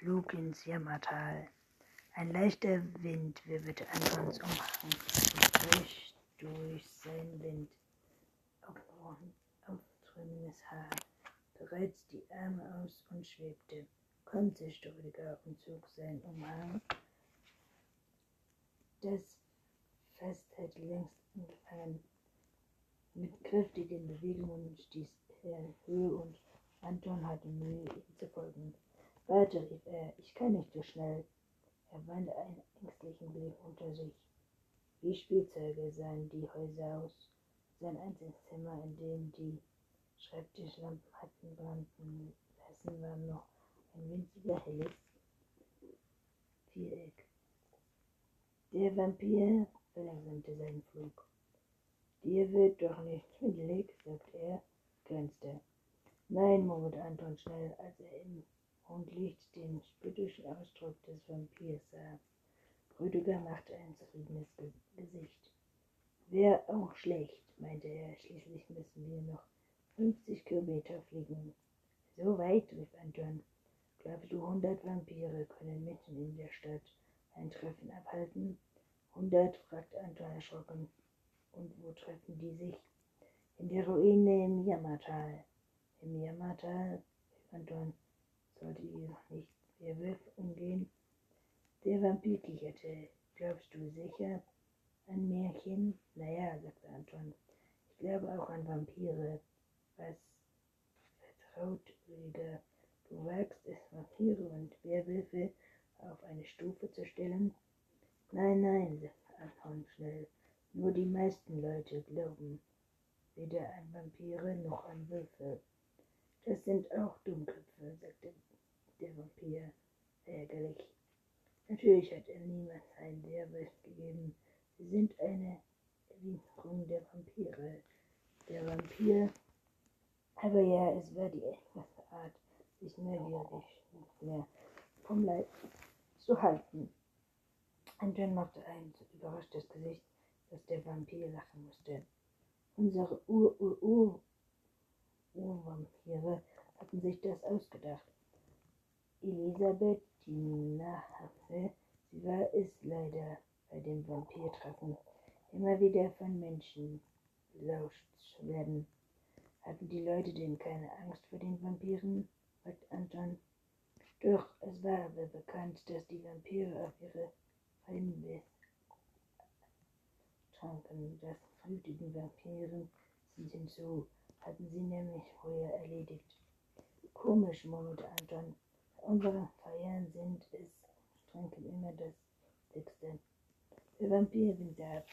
Flug ins Jammertal. Ein leichter Wind wirbelt Antons Umhang bricht durch sein Wind aufströmendes Haar, bereits die Arme aus und schwebte, konnte Rüdiger und zog seinen Umhang. Das Fest hätte längst angefangen. Mit kräftigen Bewegungen stieß er in Höhe und Anton hatte Mühe, ihm zu folgen. Warte, rief er, ich kann nicht so schnell. Er wandte einen ängstlichen Blick unter sich. Wie Spielzeuge sahen die Häuser aus. Sein einziges Zimmer, in dem die Schreibtischlampen hatten brannten lassen, war noch ein winziger helles Viereck. Der Vampir verlangsamte seinen Flug. Dir wird doch nicht schwindelig, sagte er, grinste. Nein, murmelte Anton schnell, als er im Mondlicht den spöttischen Ausdruck des Vampirs sah. Rüdiger machte ein zufriedenes Gesicht. Wär auch schlecht, meinte er, schließlich müssen wir noch 50 Kilometer fliegen. So weit, rief Anton. Glaubst du, hundert Vampire können mitten in der Stadt ein Treffen abhalten? Hundert? fragte Anton erschrocken. Und wo treffen die sich? In der Ruine im Jammertal. Im Jammertal, Anton, sollte ihr nicht Werwolf umgehen? Der Vampir kicherte. Glaubst du sicher an Märchen? Naja, sagte Anton. Ich glaube auch an Vampire. Was vertraut Rüdiger? Du wagst es, Vampire und Werwölfe auf eine Stufe zu stellen? Nein, nein, sagte Anton schnell. Nur die meisten Leute glauben weder an Vampire noch an Wölfe. Das sind auch Dummköpfe, sagte der Vampir ärgerlich. Natürlich hat er niemals einen Werwolf gegeben. Sie sind eine Erwiderung der Vampire. Der Vampir, aber ja, es war die einfachste Art, sich neugierig nicht mehr vom Leib zu halten. Anton machte ein so überraschtes Gesicht, dass der Vampir lachen musste. Unsere Ur-Ur-Ur-Urvampire hatten sich das ausgedacht. Elisabeth, die Nahaffe, sie war es leider bei dem Vampirtreffen, immer wieder von Menschen belauscht zu werden. Hatten die Leute denn keine Angst vor den Vampiren? fragte Anton. Doch, es war aber bekannt, dass die Vampire auf ihre Feinde tranken. Das blutigen Vampiren sind hinzu, hatten sie nämlich vorher erledigt. Komisch, murmelte Anton. Unsere Feiern sind es, tranken immer das Dickste. Der Vampir winkt ab.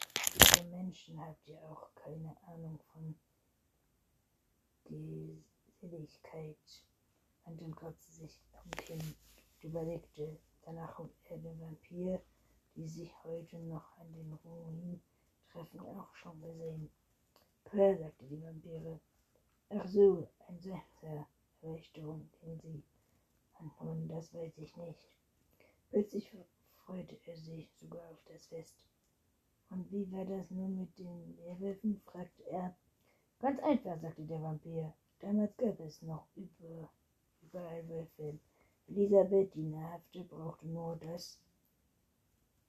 Ihr Menschen habt ihr auch keine Ahnung von Geselligkeit. Anton kratzte sich am Kinn und überlegte. Danach hob er den Vampir, die sich heute noch an den Ruinen treffen, auch schon gesehen. Pär, sagte die Vampire. Ach so, ein Sechser, Erleichterung, den sie anholen, das weiß ich nicht. Plötzlich freute er sich sogar auf das Fest. Und wie war das nun mit den Werwölfen? fragte er. Ganz einfach, sagte der Vampir. Damals gab es noch über, überall Wölfe. Elisabeth, die Nahrhafte, brauchte nur das,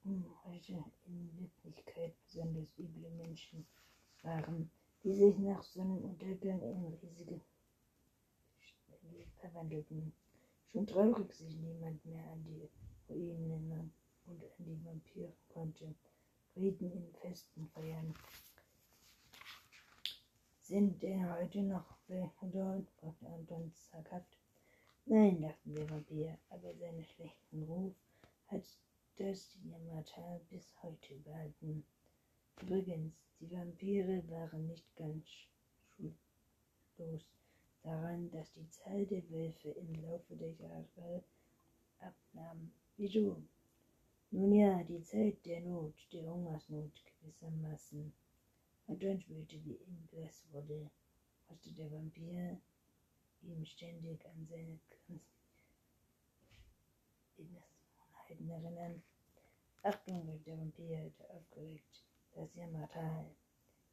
hm, heute in Wirklichkeit besonders üble Menschen waren, die sich nach Sonnenuntergang in riesige verwandelten. Schon traurig sich niemand mehr an die Ruinen und an die Vampire konnte. Frieden in Festen feiern. Sind denn heute noch dort? fragte Anton zaghaft. Nein, dachte der Vampir, aber seinen schlechten Ruf hat das Jammertal bis heute behalten. Übrigens, die Vampire waren nicht ganz schuldlos daran, dass die Zahl der Wölfe im Laufe der Jahre abnahm. Wieso? Nun ja, die Zeit der Not, der Hungersnot gewissermaßen. Und dann spürte, wie blass wurde, musste der Vampir ihm ständig an seine Gewohnheiten erinnern. Achtung, rief der Vampir, der aufgeregt, das Jammertal.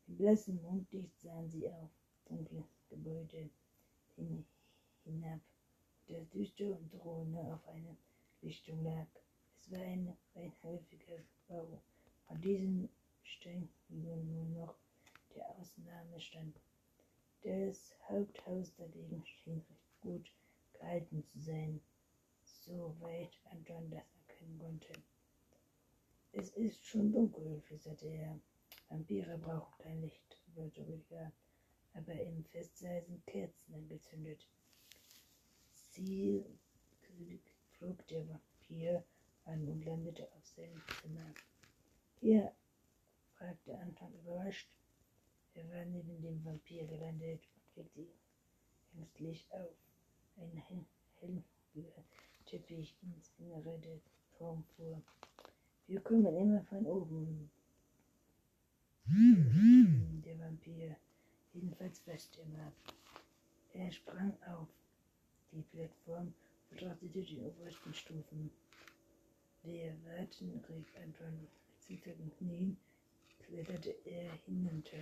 Im blassen Mondlicht sahen sie auf dunkles Gebäude hin, hinab, das düster und drohende auf eine Richtung lag. Es war ein rein häufiger Bau. An diesem Stein nun noch der Ausnahmestand. Das Haupthaus dagegen schien recht gut gehalten zu sein, soweit Anton das erkennen konnte. Es ist schon dunkel, flüsterte er. Vampire brauchen kein Licht, wollte Rüdiger, aber im Festsaal sind Kerzen angezündet. Sie flog der Vampir an und landete auf seinem Zimmer. Hier, fragte Anton überrascht. Er war neben dem Vampir gelandet und blickte ihn ängstlich auf. Ein hellen Teppich ins Innere des Raums fuhr. Wir kommen immer von oben. Der Vampir, jedenfalls fast immer. Er sprang auf die Plattform betrachtete die obersten Stufen. Wir warten, rief Anton. Mit zitternden Knien kletterte er hinunter.